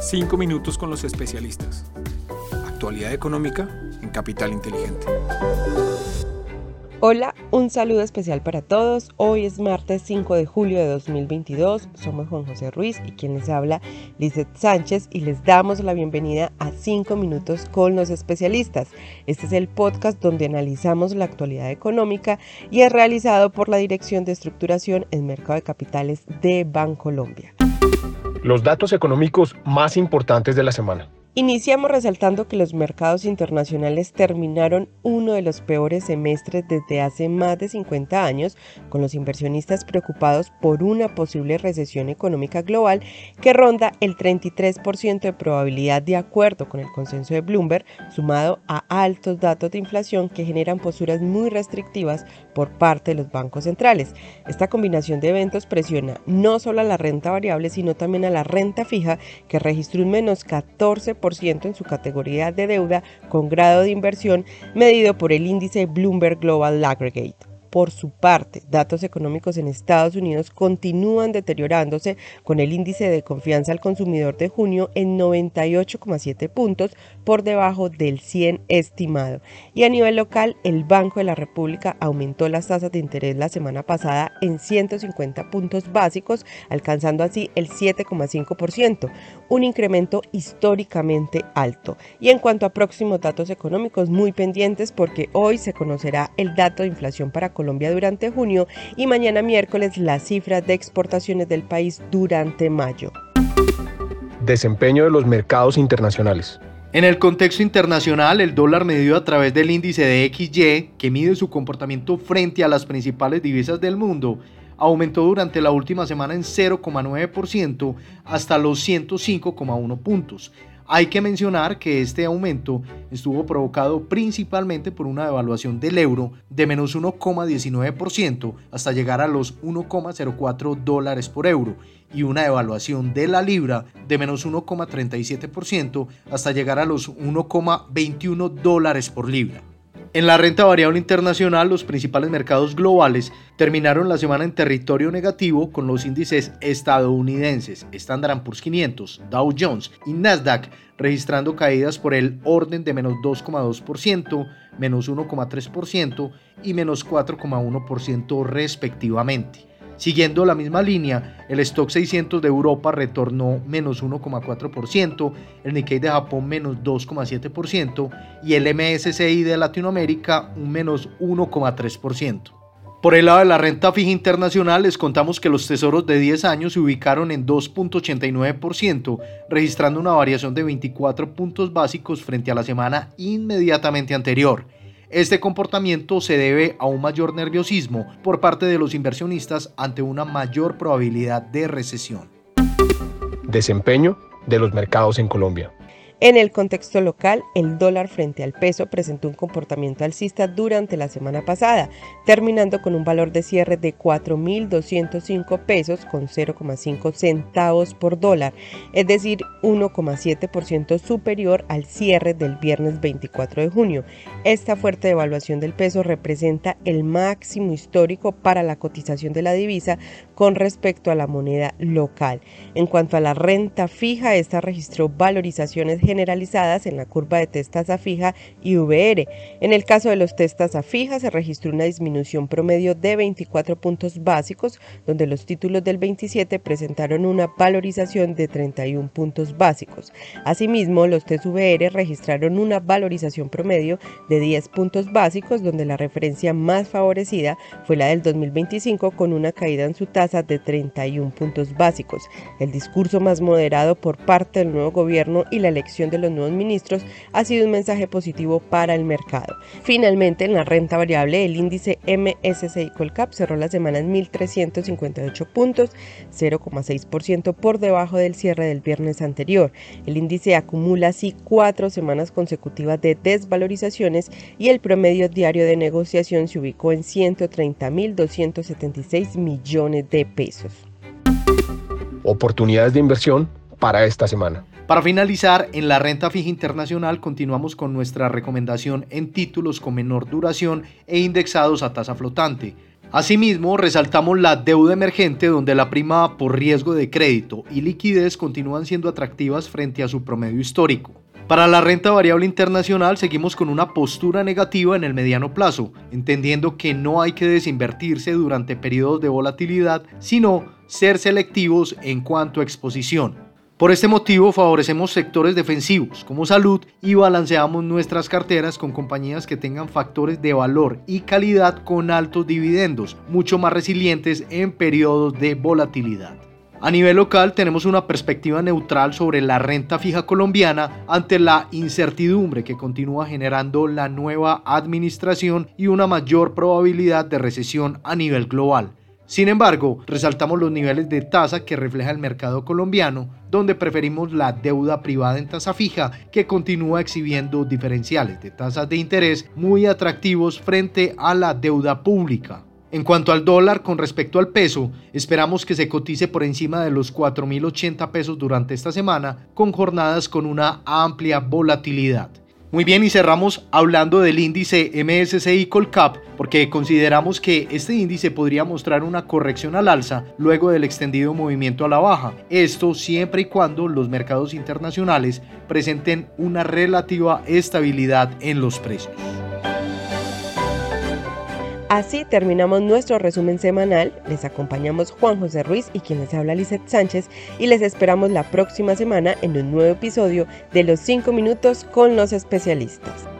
Cinco minutos con los especialistas. Actualidad económica en Capital Inteligente. Hola, un saludo especial para todos. Hoy es martes 5 de julio de 2022. Somos Juan José Ruiz y quien les habla, Lizeth Sánchez, y les damos la bienvenida a 5 minutos con los especialistas. Este es el podcast donde analizamos la actualidad económica y es realizado por la Dirección de Estructuración en Mercado de Capitales de Bancolombia. Los datos económicos más importantes de la semana. Iniciamos resaltando que los mercados internacionales terminaron uno de los peores semestres desde hace más de 50 años, con los inversionistas preocupados por una posible recesión económica global que ronda el 33% de probabilidad de acuerdo con el consenso de Bloomberg, sumado a altos datos de inflación que generan posturas muy restrictivas por parte de los bancos centrales. Esta combinación de eventos presiona no solo a la renta variable, sino también a la renta fija, que registró un menos 14% en su categoría de deuda con grado de inversión medido por el índice Bloomberg Global Aggregate. Por su parte, datos económicos en Estados Unidos continúan deteriorándose con el índice de confianza al consumidor de junio en 98,7 puntos por debajo del 100 estimado. Y a nivel local, el Banco de la República aumentó las tasas de interés la semana pasada en 150 puntos básicos, alcanzando así el 7,5%, un incremento históricamente alto. Y en cuanto a próximos datos económicos, muy pendientes porque hoy se conocerá el dato de inflación para Colombia durante junio y mañana miércoles las cifras de exportaciones del país durante mayo. Desempeño de los mercados internacionales. En el contexto internacional, el dólar medido a través del índice de XY, que mide su comportamiento frente a las principales divisas del mundo, aumentó durante la última semana en 0,9% hasta los 105,1 puntos, hay que mencionar que este aumento estuvo provocado principalmente por una devaluación del euro de menos 1,19% hasta llegar a los 1,04 dólares por euro y una devaluación de la libra de menos 1,37% hasta llegar a los 1,21 dólares por libra. En la renta variable internacional, los principales mercados globales terminaron la semana en territorio negativo con los índices estadounidenses Standard Poor's 500, Dow Jones y Nasdaq registrando caídas por el orden de menos 2,2%, menos 1,3% y menos 4,1% respectivamente. Siguiendo la misma línea, el stock 600 de Europa retornó menos 1,4%, el Nikkei de Japón menos 2,7% y el MSCI de Latinoamérica un menos 1,3%. Por el lado de la renta fija internacional, les contamos que los tesoros de 10 años se ubicaron en 2.89%, registrando una variación de 24 puntos básicos frente a la semana inmediatamente anterior. Este comportamiento se debe a un mayor nerviosismo por parte de los inversionistas ante una mayor probabilidad de recesión. Desempeño de los mercados en Colombia. En el contexto local, el dólar frente al peso presentó un comportamiento alcista durante la semana pasada, terminando con un valor de cierre de 4.205 pesos con 0,5 centavos por dólar, es decir, 1,7% superior al cierre del viernes 24 de junio. Esta fuerte devaluación del peso representa el máximo histórico para la cotización de la divisa con respecto a la moneda local. En cuanto a la renta fija, esta registró valorizaciones generalizadas en la curva de test tasa fija y VR. En el caso de los test tasa fija se registró una disminución promedio de 24 puntos básicos, donde los títulos del 27 presentaron una valorización de 31 puntos básicos. Asimismo, los test VR registraron una valorización promedio de 10 puntos básicos, donde la referencia más favorecida fue la del 2025 con una caída en su tasa de 31 puntos básicos. El discurso más moderado por parte del nuevo gobierno y la de los nuevos ministros ha sido un mensaje positivo para el mercado. Finalmente, en la renta variable, el índice MSCI Colcap cerró la semana en 1.358 puntos, 0,6% por debajo del cierre del viernes anterior. El índice acumula así cuatro semanas consecutivas de desvalorizaciones y el promedio diario de negociación se ubicó en 130.276 millones de pesos. Oportunidades de inversión para esta semana. Para finalizar, en la renta fija internacional continuamos con nuestra recomendación en títulos con menor duración e indexados a tasa flotante. Asimismo, resaltamos la deuda emergente donde la prima por riesgo de crédito y liquidez continúan siendo atractivas frente a su promedio histórico. Para la renta variable internacional seguimos con una postura negativa en el mediano plazo, entendiendo que no hay que desinvertirse durante periodos de volatilidad, sino ser selectivos en cuanto a exposición. Por este motivo favorecemos sectores defensivos como salud y balanceamos nuestras carteras con compañías que tengan factores de valor y calidad con altos dividendos, mucho más resilientes en periodos de volatilidad. A nivel local tenemos una perspectiva neutral sobre la renta fija colombiana ante la incertidumbre que continúa generando la nueva administración y una mayor probabilidad de recesión a nivel global. Sin embargo, resaltamos los niveles de tasa que refleja el mercado colombiano, donde preferimos la deuda privada en tasa fija, que continúa exhibiendo diferenciales de tasas de interés muy atractivos frente a la deuda pública. En cuanto al dólar con respecto al peso, esperamos que se cotice por encima de los 4.080 pesos durante esta semana, con jornadas con una amplia volatilidad. Muy bien, y cerramos hablando del índice MSCI Colcap, porque consideramos que este índice podría mostrar una corrección al alza luego del extendido movimiento a la baja. Esto siempre y cuando los mercados internacionales presenten una relativa estabilidad en los precios. Así terminamos nuestro resumen semanal. Les acompañamos Juan José Ruiz y quien les habla Lizeth Sánchez y les esperamos la próxima semana en un nuevo episodio de Los 5 minutos con los especialistas.